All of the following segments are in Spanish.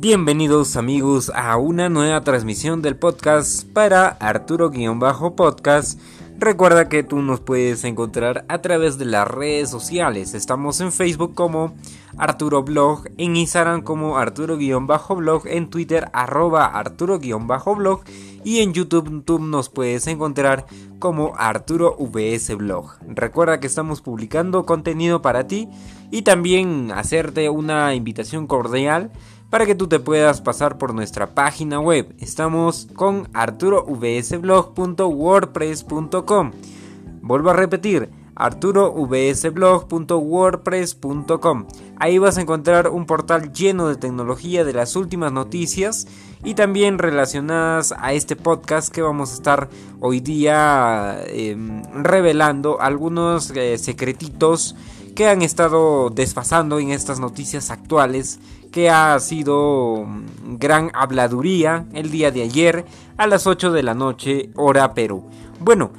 Bienvenidos amigos a una nueva transmisión del podcast para Arturo-podcast. Recuerda que tú nos puedes encontrar a través de las redes sociales. Estamos en Facebook como Arturo Blog, en Instagram como Arturo-blog, en Twitter arroba Arturo-blog y en YouTube nos puedes encontrar como Arturo VS Blog. Recuerda que estamos publicando contenido para ti y también hacerte una invitación cordial para que tú te puedas pasar por nuestra página web. Estamos con arturovsblog.wordpress.com. Vuelvo a repetir, arturovsblog.wordpress.com. Ahí vas a encontrar un portal lleno de tecnología, de las últimas noticias y también relacionadas a este podcast que vamos a estar hoy día em, revelando algunos eh, secretitos que han estado desfasando en estas noticias actuales que ha sido mm, gran habladuría el día de ayer a las 8 de la noche hora Perú. Bueno,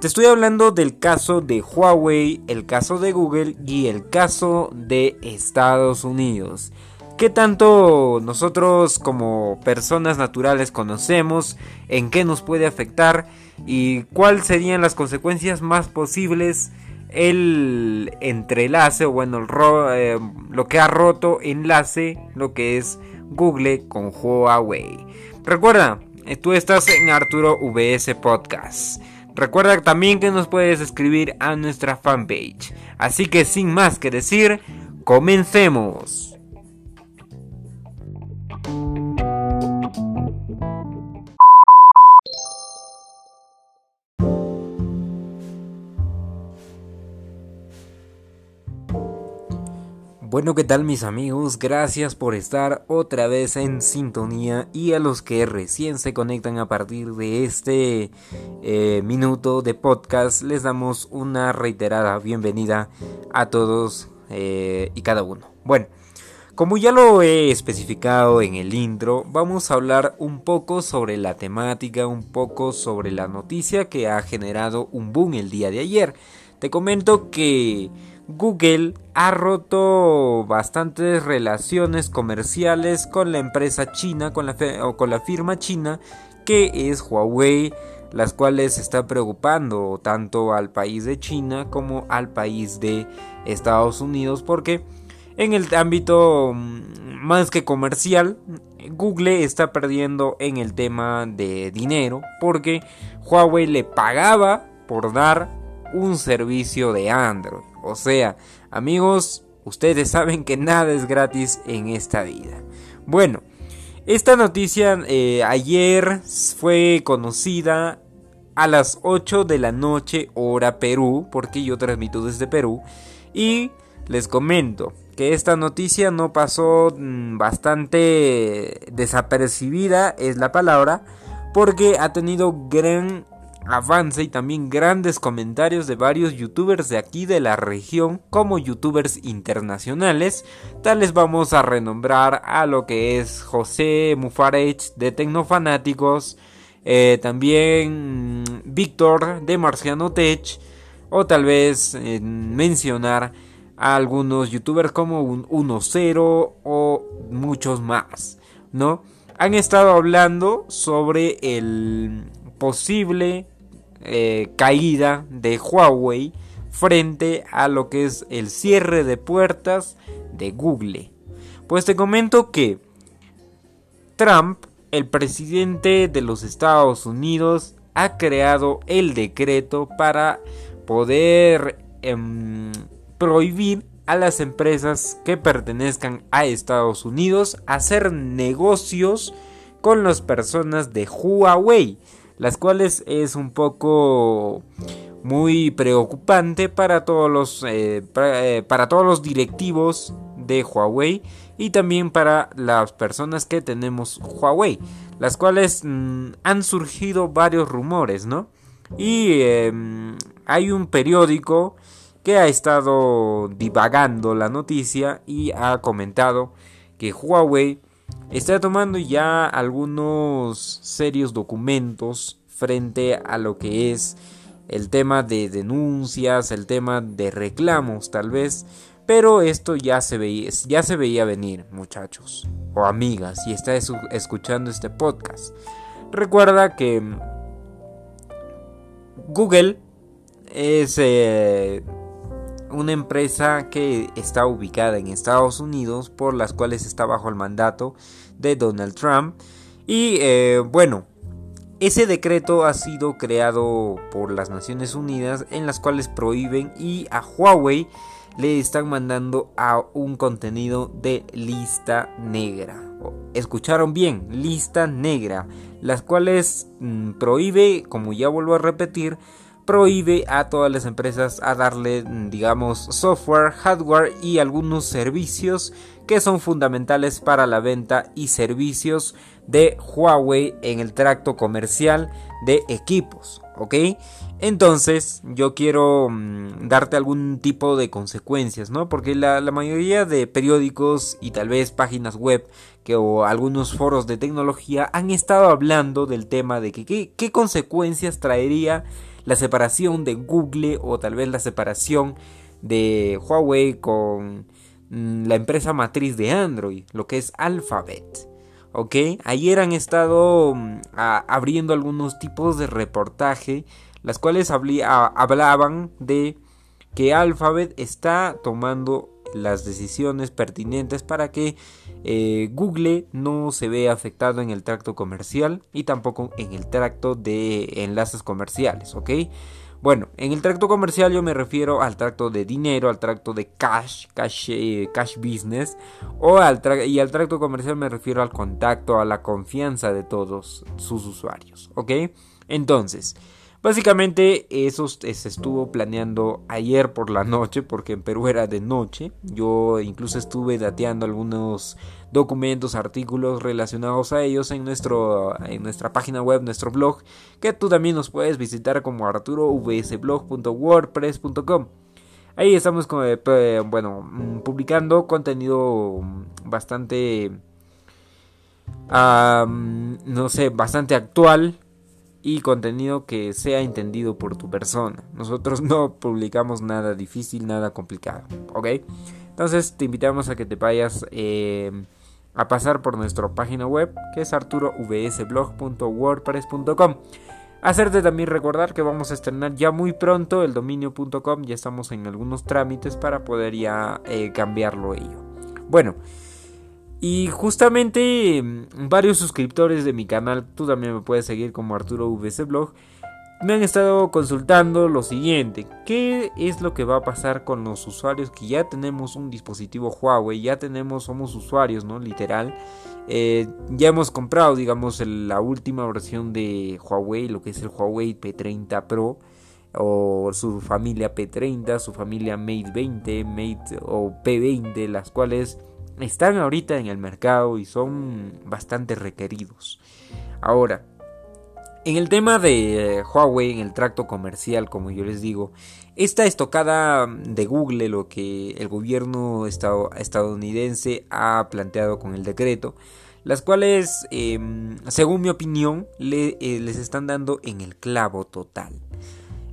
te estoy hablando del caso de Huawei, el caso de Google y el caso de Estados Unidos. ¿Qué tanto nosotros como personas naturales conocemos? ¿En qué nos puede afectar? ¿Y cuáles serían las consecuencias más posibles? El entrelace o bueno eh, lo que ha roto enlace lo que es Google con Huawei. Recuerda tú estás en Arturo VS Podcast. Recuerda también que nos puedes escribir a nuestra fanpage. Así que sin más que decir comencemos Bueno, ¿qué tal mis amigos? Gracias por estar otra vez en sintonía y a los que recién se conectan a partir de este eh, minuto de podcast les damos una reiterada bienvenida a todos eh, y cada uno. Bueno, como ya lo he especificado en el intro, vamos a hablar un poco sobre la temática, un poco sobre la noticia que ha generado un boom el día de ayer. Te comento que Google ha roto bastantes relaciones comerciales con la empresa china, con la, o con la firma china que es Huawei, las cuales está preocupando tanto al país de China como al país de Estados Unidos porque en el ámbito mm, más que comercial Google está perdiendo en el tema de dinero porque Huawei le pagaba por dar un servicio de Android. O sea, amigos, ustedes saben que nada es gratis en esta vida. Bueno, esta noticia eh, ayer fue conocida a las 8 de la noche hora Perú, porque yo transmito desde Perú. Y les comento que esta noticia no pasó mm, bastante desapercibida, es la palabra, porque ha tenido gran avance y también grandes comentarios de varios youtubers de aquí de la región como youtubers internacionales. Tales vamos a renombrar a lo que es José Mufarech de Tecnofanáticos, eh, también Víctor de Marciano Tech o tal vez eh, mencionar a algunos youtubers como un 1.0 o muchos más, ¿no? Han estado hablando sobre el posible eh, caída de Huawei frente a lo que es el cierre de puertas de Google. Pues te comento que Trump, el presidente de los Estados Unidos, ha creado el decreto para poder em, prohibir a las empresas que pertenezcan a Estados Unidos hacer negocios con las personas de Huawei las cuales es un poco muy preocupante para todos los eh, eh, para, todos los directivos de Huawei y también para las personas que tenemos Huawei las cuales mm, han surgido varios rumores no y em, hay un periódico que ha estado divagando la noticia y ha comentado que Huawei está tomando ya algunos serios documentos frente a lo que es el tema de denuncias, el tema de reclamos tal vez, Pero esto ya se veía, ya se veía venir, muchachos o amigas, si estás escuchando este podcast. Recuerda que Google es eh, una empresa que está ubicada en Estados Unidos, por las cuales está bajo el mandato de Donald Trump. Y eh, bueno, ese decreto ha sido creado por las Naciones Unidas en las cuales prohíben y a Huawei le están mandando a un contenido de lista negra. Escucharon bien, lista negra, las cuales mm, prohíbe, como ya vuelvo a repetir, prohíbe a todas las empresas a darle, mm, digamos, software, hardware y algunos servicios que son fundamentales para la venta y servicios de Huawei en el tracto comercial de equipos, ¿ok? Entonces yo quiero mm, darte algún tipo de consecuencias, ¿no? Porque la, mayoría de periódicos y tal vez páginas web que, o algunos foros de tecnología han estado hablando del tema de que qué consecuencias traería la separación de Google o tal vez la separación de Huawei con mm, la empresa matriz de Android, lo que es Alphabet. ¿Ok? Ayer han estado mm, abriendo algunos tipos de reportaje, las cuales hablaban de que Alphabet está tomando las decisiones pertinentes para que eh, Google no se vea afectado en el tracto comercial y tampoco en el tracto de enlaces comerciales, ¿ok? Bueno, en el tracto comercial yo me refiero al tracto de dinero, al tracto de cash, cash, eh, cash business, o al y al tracto comercial me refiero al contacto, a la confianza de todos sus usuarios, ¿ok? Entonces, Básicamente eso se estuvo planeando ayer por la noche porque en Perú era de noche. Yo incluso estuve dateando algunos documentos, artículos relacionados a ellos en, nuestro, en nuestra página web, nuestro blog, que tú también nos puedes visitar como arturovsblog.wordpress.com. Ahí estamos eh, bueno, mm, publicando contenido bastante, no sé, bastante actual y contenido que sea entendido por tu persona. Nosotros no publicamos nada difícil, nada complicado, ¿ok? Entonces te invitamos a que te vayas eh, a pasar por nuestra página web que es arturovsblog.wordpress.com. Hacerte también recordar que vamos a estrenar ya muy pronto el dominio.com, ya estamos en algunos trámites para poder ya eh, cambiarlo ello. Bueno, y justamente mm, varios suscriptores de mi canal, tú también me puedes seguir como Arturo VC Blog, me han estado consultando lo siguiente, ¿qué es lo que va a pasar con los usuarios que ya tenemos un dispositivo Huawei, ya tenemos, somos usuarios, ¿no? Literal, eh, ya hemos comprado, digamos, la última versión de Huawei, lo que es el Huawei P30 Pro, o su familia P30, su familia Mate 20, Mate o P20, las cuales están ahorita en el mercado y son bastante requeridos. Ahora, en el tema de Huawei, en el tracto comercial, como yo les digo, esta estocada de Google, lo que el gobierno estadounidense ha planteado con el decreto, las cuales, em, según mi opinión, eh, les están dando en el clavo total.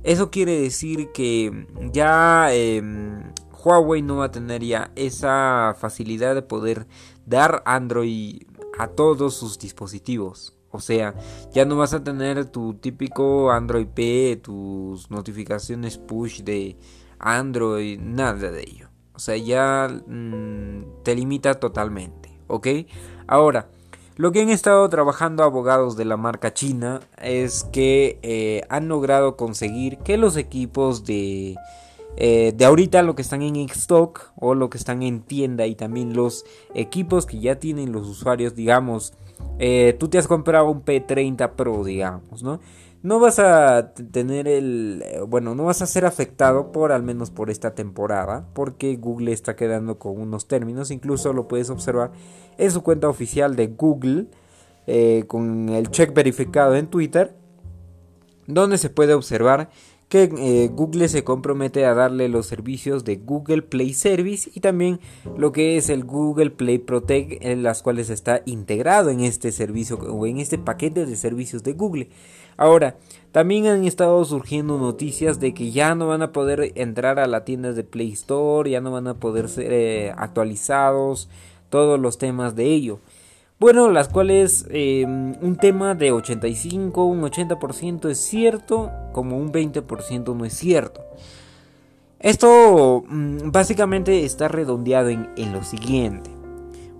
Eso quiere decir que ya em, Huawei no va a tener ya esa facilidad de poder dar Android a todos sus dispositivos. O sea, ya no vas a tener tu típico Android P, tus notificaciones push de Android, nada de ello. O sea, ya mm, te limita totalmente, ¿ok? Ahora, lo que han estado trabajando abogados de la marca china es que eh, han logrado conseguir que los equipos de eh, de ahorita lo que están en stock o lo que están en tienda y también los equipos que ya tienen los usuarios, digamos, eh, tú te has comprado un P30 Pro, digamos, ¿no? No vas a tener el, eh, bueno, no vas a ser afectado por al menos por esta temporada, porque Google está quedando con unos términos, incluso lo puedes observar en su cuenta oficial de Google, con el check verificado en Twitter, donde se puede observar que eh, Google se compromete a darle los servicios de Google Play Service y también lo que es el Google Play Protect, en las cuales está integrado en este servicio o en este paquete de servicios de Google. Ahora, también han estado surgiendo noticias de que ya no van a poder entrar a la tienda de Play Store, ya no van a poder ser eh, actualizados todos los temas de ello. Bueno, las cuales em, un tema de 85, un 80% es cierto, como un 20% no es cierto. Esto mm, básicamente está redondeado en, en, lo siguiente.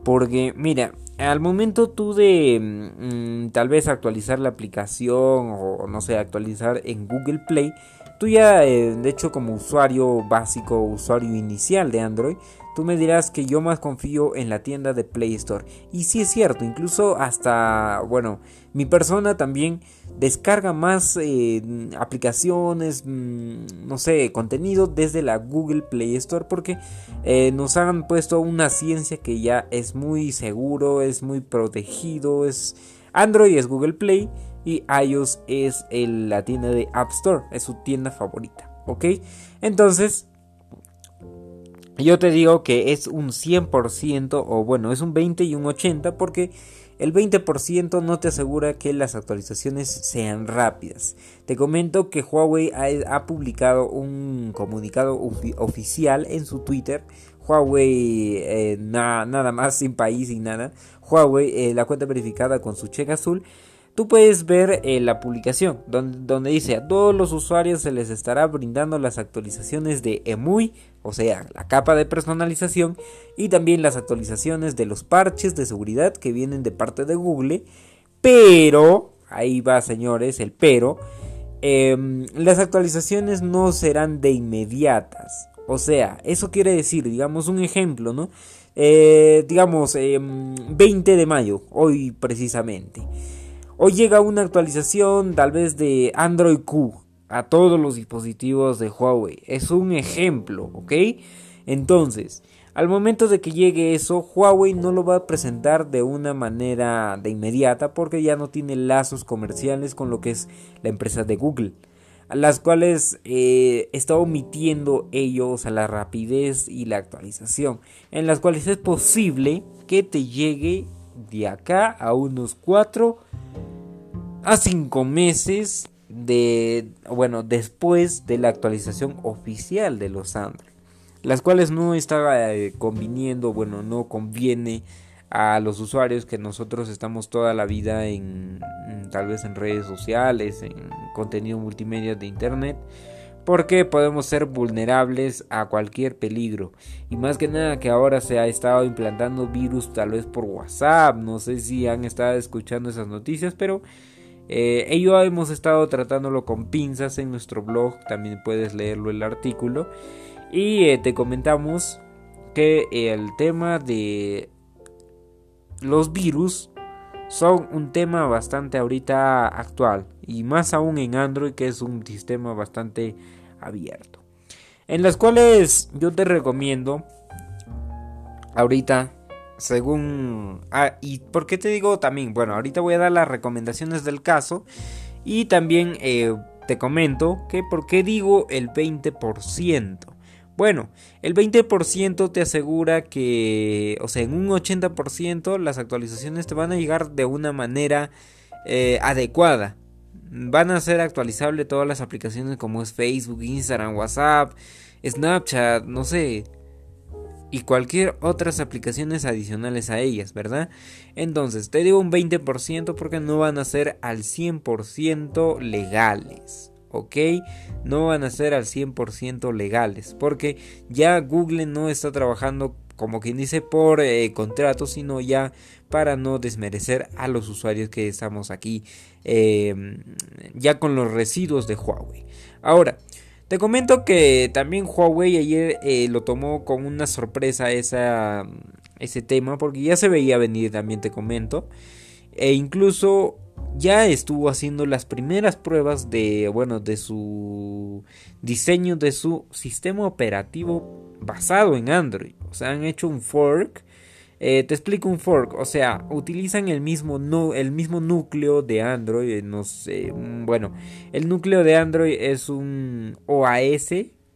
Porque, mira, al momento tú de mm, tal vez actualizar la aplicación o no sé, actualizar en Google Play, tú ya, eh, de hecho, como usuario básico, usuario inicial de Android, tú me dirás que yo más confío en la tienda de Play Store. Y sí es cierto, incluso hasta, bueno, mi persona también descarga más eh, aplicaciones, mm, no sé, contenido desde la Google Play Store porque eh, nos han puesto una ciencia que ya es muy seguro, es muy protegido, es Android es Google Play y iOS es la tienda de App Store, es su tienda favorita, ¿ok? Entonces, yo te digo que es un 100% o bueno, es un 20 y un 80 porque el 20% no te asegura que las actualizaciones sean rápidas. Te comento que Huawei ha, publicado un comunicado oficial en su Twitter. Huawei, eh, nada más, sin país, sin nada. Huawei, eh, la cuenta verificada con su cheque azul, tú puedes ver eh, la publicación donde, dice a todos los usuarios se les estará brindando las actualizaciones de EMUI, o sea, la capa de personalización, y también las actualizaciones de los parches de seguridad que vienen de parte de Google, pero, ahí va señores, el pero, em, las actualizaciones no serán de inmediatas. O sea, eso quiere decir, digamos un ejemplo, ¿no? Eh, digamos, 20 em, de mayo, hoy precisamente. Hoy llega una actualización tal vez de Android Q a todos los dispositivos de Huawei. Es un ejemplo, ¿ok? Entonces, al momento de que llegue eso, Huawei no lo va a presentar de una manera de inmediata porque ya no tiene lazos comerciales con lo que es la empresa de Google. Las cuales eh, está omitiendo ellos a la rapidez y la actualización. En las cuales es posible que te llegue de acá a unos 4 a 5 meses de, bueno, después de la actualización oficial de los Android, las cuales no está eh, conviniendo, bueno, no conviene a los usuarios que nosotros estamos toda la vida en tal vez en redes sociales, en contenido multimedia de internet, porque podemos ser vulnerables a cualquier peligro. Y más que nada que ahora se ha estado implantando virus tal vez por WhatsApp, no sé si han estado escuchando esas noticias, pero eh, ello hemos estado tratándolo con pinzas en nuestro blog, también puedes leerlo el artículo. Y eh, te comentamos que el tema de los virus son un tema bastante ahorita actual y más aún en Android que es un sistema bastante abierto. En las cuales yo te recomiendo ahorita según... Ah, y por qué te digo también, bueno, ahorita voy a dar las recomendaciones del caso y también eh, te comento que por qué digo el 20%. Bueno, el 20% te asegura que, o sea, en un 80% las actualizaciones te van a llegar de una manera eh, adecuada. Van a ser actualizables todas las aplicaciones como es Facebook, Instagram, WhatsApp, Snapchat, no sé, y cualquier otras aplicaciones adicionales a ellas, ¿verdad? Entonces, te digo un 20% porque no van a ser al 100% legales. ¿Ok? No van a ser al 100% legales, porque ya Google no está trabajando como quien dice por eh, contrato, sino ya para no desmerecer a los usuarios que estamos aquí em, ya con los residuos de Huawei. Ahora, te comento que también Huawei ayer eh, lo tomó con una sorpresa esa, ese tema, porque ya se veía venir, también te comento. E incluso ya estuvo haciendo las primeras pruebas de, bueno, de su diseño de su sistema operativo basado en Android. O sea, han hecho un fork eh, te explico un fork, o sea, utilizan el mismo, el mismo núcleo de Android, no sé, mm, bueno, el núcleo de Android es un OAS,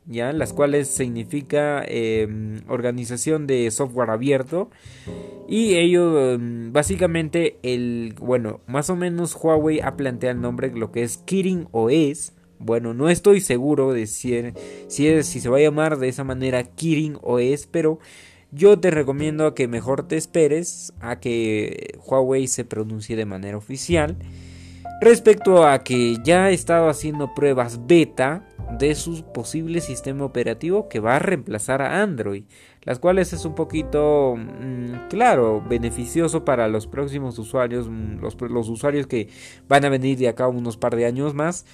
ya las cuales significa em, organización de software abierto. Y ello em, básicamente el bueno más o menos Huawei ha planteado el nombre lo que es Kirin OS bueno no estoy seguro de si, si, si se va a llamar de esa manera Kirin OS pero yo te recomiendo que mejor te esperes a que Huawei se pronuncie de manera oficial respecto a que ya ha estado haciendo pruebas beta de su posible sistema operativo que va a reemplazar a Android, las cuales es un poquito, mm, claro, beneficioso para los próximos usuarios, mm, los, usuarios que van a venir de acá unos par de años más.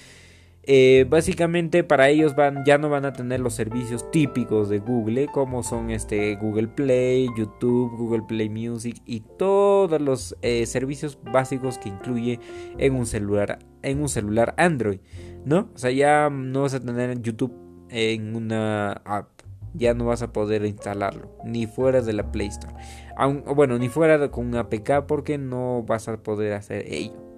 Eh, básicamente para ellos van, ya no van a tener los servicios típicos de Google, como son este Google Play, YouTube, Google Play Music y todos los eh, servicios básicos que incluye en un celular, en un celular Android, ¿no? O sea, ya no vas a tener YouTube en una app, ya no vas a poder instalarlo, ni fuera de la Play Store. bueno, ni fuera de, con una APK porque no vas a poder hacer ello.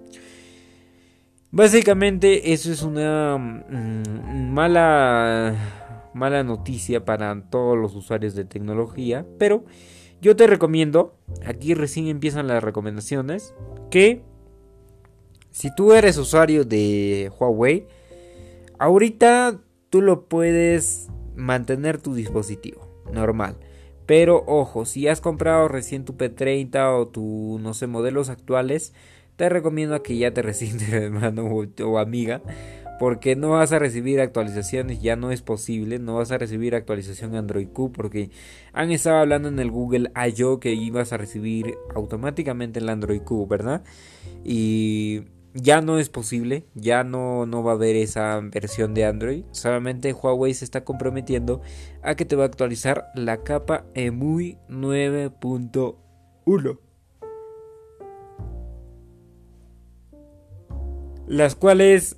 Básicamente eso es una mm, mala, mala noticia para todos los usuarios de tecnología, pero yo te recomiendo, aquí recién empiezan las recomendaciones, que si tú eres usuario de Huawei, ahorita tú lo puedes mantener tu dispositivo normal. Pero ojo, si has comprado recién tu P30 o tu, no sé, modelos actuales, te recomiendo que ya te resientes hermano o, amiga, porque no vas a recibir actualizaciones, ya no es posible, no vas a recibir actualización Android Q porque han estado hablando en el Google I.O. que ibas a recibir automáticamente el Android Q, ¿verdad? Y ya no es posible, ya no, no va a haber esa versión de Android, solamente Huawei se está comprometiendo a que te va a actualizar la capa EMUI 9.1. las cuales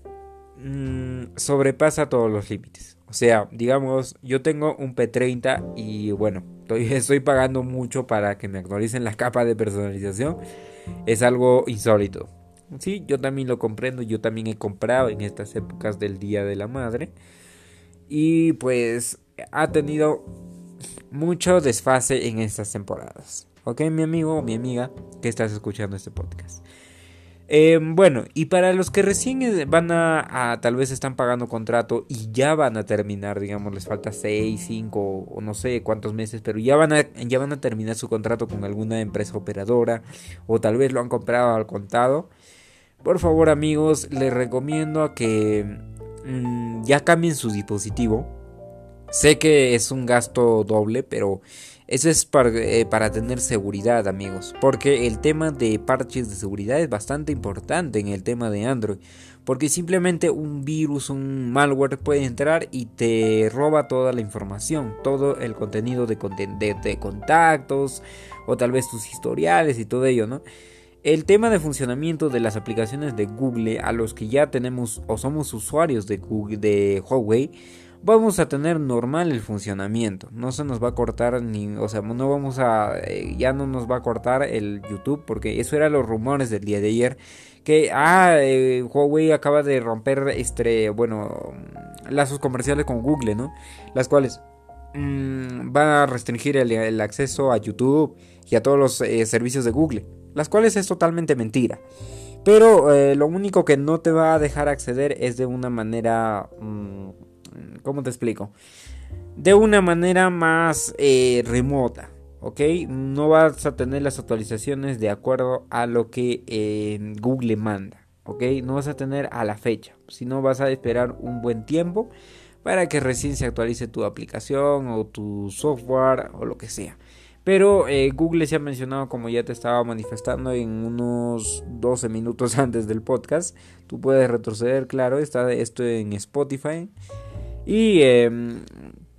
mm, sobrepasa todos los límites. O sea, digamos, yo tengo un P30 y bueno, estoy, estoy pagando mucho para que me actualicen la capa de personalización. Es algo insólito. Sí, yo también lo comprendo, yo también he comprado en estas épocas del Día de la Madre. Y pues ha tenido mucho desfase en estas temporadas. ¿Ok, mi amigo o mi amiga que estás escuchando este podcast? Em, bueno, y para los que recién eh, van a, tal vez están pagando contrato y ya van a terminar, digamos, les falta 6, 5 o no sé cuántos meses, pero ya van, a, ya van a terminar su contrato con alguna empresa operadora o tal vez lo han comprado al contado. Por favor amigos, les recomiendo a que mm, ya cambien su dispositivo. Sé que es un gasto doble, pero eso es eh, para, tener seguridad, amigos. Porque el tema de parches de seguridad es bastante importante en el tema de Android. Porque simplemente un virus, un malware puede entrar y te roba toda la información, todo el contenido de, de contactos o tal vez tus historiales y todo ello, ¿no? El tema de funcionamiento de las aplicaciones de Google a los que ya tenemos o somos usuarios de, Google, de Huawei vamos a tener normal el funcionamiento. No se nos va a cortar ni, o sea, no vamos a, eh, ya no nos va a cortar el YouTube porque eso eran los rumores del día de ayer. Que, ah, eh, Huawei acaba de romper, este, bueno, lazos comerciales con Google, ¿no? Las cuales mm, van a restringir el, acceso a YouTube y a todos los eh, servicios de Google. Las cuales es totalmente mentira. Pero lo único que no te va a dejar acceder es de una manera... Mm, ¿Cómo te explico? De una manera más eh, remota. ¿ok? No vas a tener las actualizaciones de acuerdo a lo que eh, Google manda, ¿ok? No vas a tener a la fecha, sino vas a esperar un buen tiempo para que recién se actualice tu aplicación o tu software o lo que sea. Pero eh, Google se ha mencionado, como ya te estaba manifestando en unos 12 minutos antes del podcast. Tú puedes retroceder, claro, está esto en Spotify. Y em,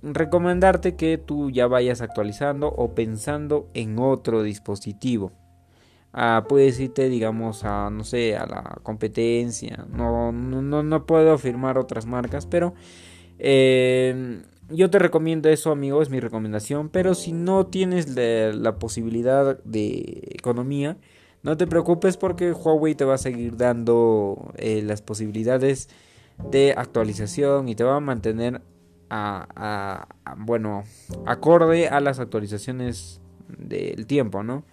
recomendarte que tú ya vayas actualizando o pensando en otro dispositivo. Ah, puedes irte, digamos, a, no sé, a la competencia. No, no, no puedo afirmar otras marcas, pero em, yo te recomiendo eso, amigo, es mi recomendación. Pero si no tienes la, posibilidad de economía, no te preocupes porque Huawei te va a seguir dando eh, las posibilidades de actualización y te va a mantener a, bueno, acorde a las actualizaciones del tiempo, ¿no?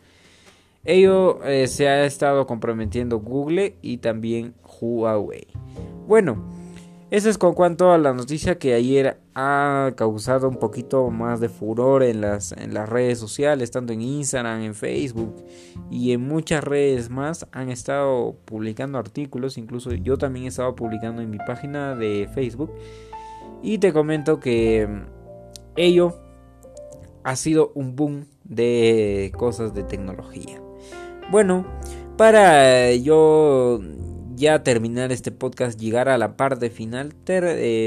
Ello eh, se ha estado comprometiendo Google y también Huawei. Bueno, eso es con cuanto a la noticia que ayer ha causado un poquito más de furor en las, en las redes sociales, tanto en Instagram, en Facebook y en muchas redes más. Han estado publicando artículos, incluso yo también he estado publicando en mi página de Facebook. Y te comento que mm, ello ha sido un boom de cosas de tecnología. Bueno, para yo ya terminar este podcast, llegar a la parte final, te,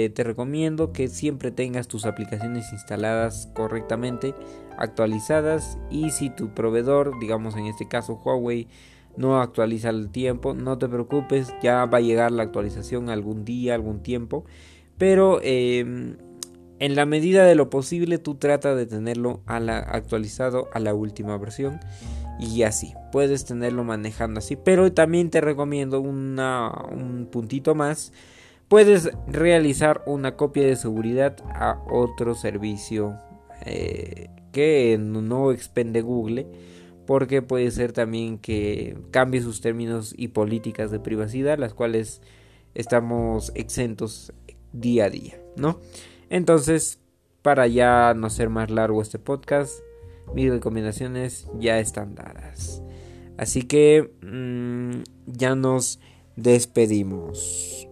eh, te, recomiendo que siempre tengas tus aplicaciones instaladas correctamente, actualizadas y si tu proveedor, digamos en este caso Huawei, no actualiza el tiempo, no te preocupes, ya va a llegar la actualización algún día, algún tiempo, pero em, en la medida de lo posible tú trata de tenerlo actualizado a la última versión y así puedes tenerlo manejando así. Pero también te recomiendo un puntito más. Puedes realizar una copia de seguridad a otro servicio eh, que no expende Google porque puede ser también que cambie sus términos y políticas de privacidad las cuales estamos exentos día a día no entonces para ya no ser más largo este podcast mis recomendaciones ya están dadas. Así que mm, ya nos despedimos.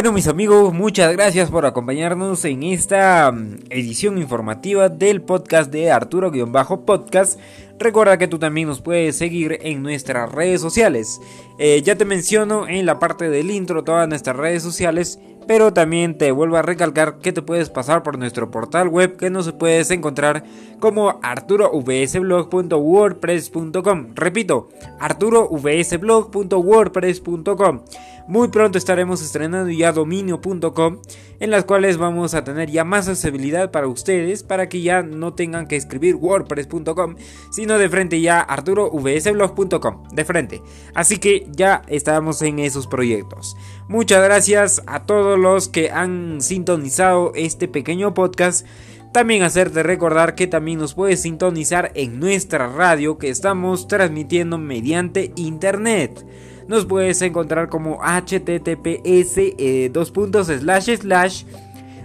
Bueno mis amigos, muchas gracias por acompañarnos en esta mm, edición informativa del podcast de Arturo-podcast. Recuerda que tú también nos puedes seguir en nuestras redes sociales. Eh, ya te menciono en la parte del intro todas nuestras redes sociales, pero también te vuelvo a recalcar que te puedes pasar por nuestro portal web que nos puedes encontrar como arturovsblog.wordpress.com. Repito, arturovsblog.wordpress.com. Muy pronto estaremos estrenando ya dominio.com en las cuales vamos a tener ya más accesibilidad para ustedes para que ya no tengan que escribir wordpress.com sino de frente ya arturovsblog.com de frente. Así que ya estamos en esos proyectos. Muchas gracias a todos los que han sintonizado este pequeño podcast. También hacerte recordar que también nos puedes sintonizar en nuestra radio que estamos transmitiendo mediante internet nos puedes encontrar como https eh, dos puntos slash slash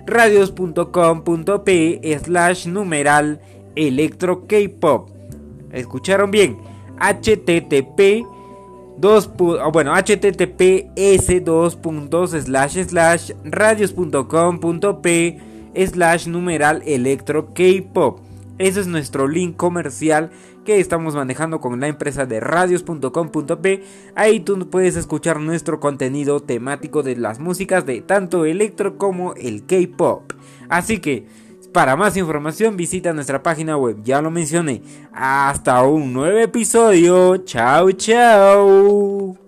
radios.com.p slash numeral electro K-pop. ¿Escucharon bien? http ah, bueno https dos puntos slash slash radios.com.p slash numeral electro K-pop. Ese es nuestro link comercial que estamos manejando con la empresa de radios.com.p. Ahí tú puedes escuchar nuestro contenido temático de las músicas de tanto electro como el K-pop. Así que, para más información visita nuestra página web, ya lo mencioné. Hasta un nuevo episodio. Chao, chao.